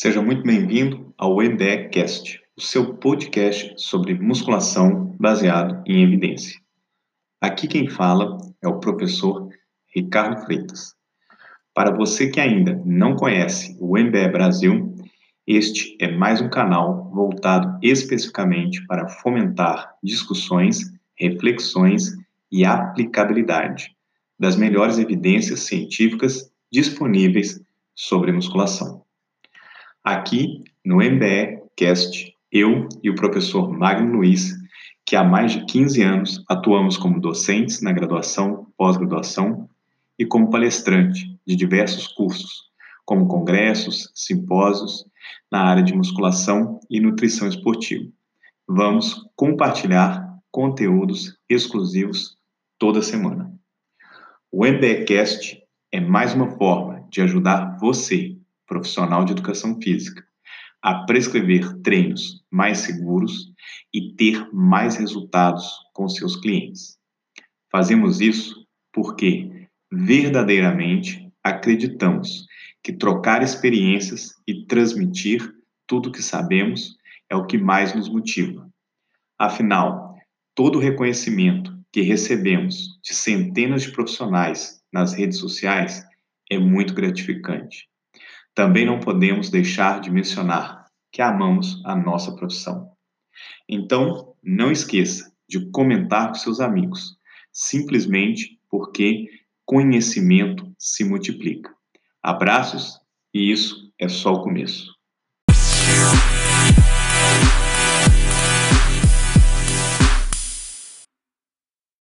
Seja muito bem-vindo ao MBEcast, o seu podcast sobre musculação baseado em evidência. Aqui quem fala é o professor Ricardo Freitas. Para você que ainda não conhece o MBE Brasil, este é mais um canal voltado especificamente para fomentar discussões, reflexões e aplicabilidade das melhores evidências científicas disponíveis sobre musculação. Aqui no MBE Cast, eu e o professor Magno Luiz, que há mais de 15 anos atuamos como docentes na graduação, pós-graduação e como palestrante de diversos cursos, como congressos, simpósios na área de musculação e nutrição esportiva. Vamos compartilhar conteúdos exclusivos toda semana. O MBEcast é mais uma forma de ajudar você, profissional de educação física, a prescrever treinos mais seguros e ter mais resultados com seus clientes. Fazemos isso porque verdadeiramente acreditamos que trocar experiências e transmitir tudo o que sabemos é o que mais nos motiva. Afinal, todo o reconhecimento que recebemos de centenas de profissionais nas redes sociais é muito gratificante. Também não podemos deixar de mencionar que amamos a nossa profissão. Então, não esqueça de comentar com seus amigos, simplesmente porque conhecimento se multiplica. Abraços e isso é só o começo.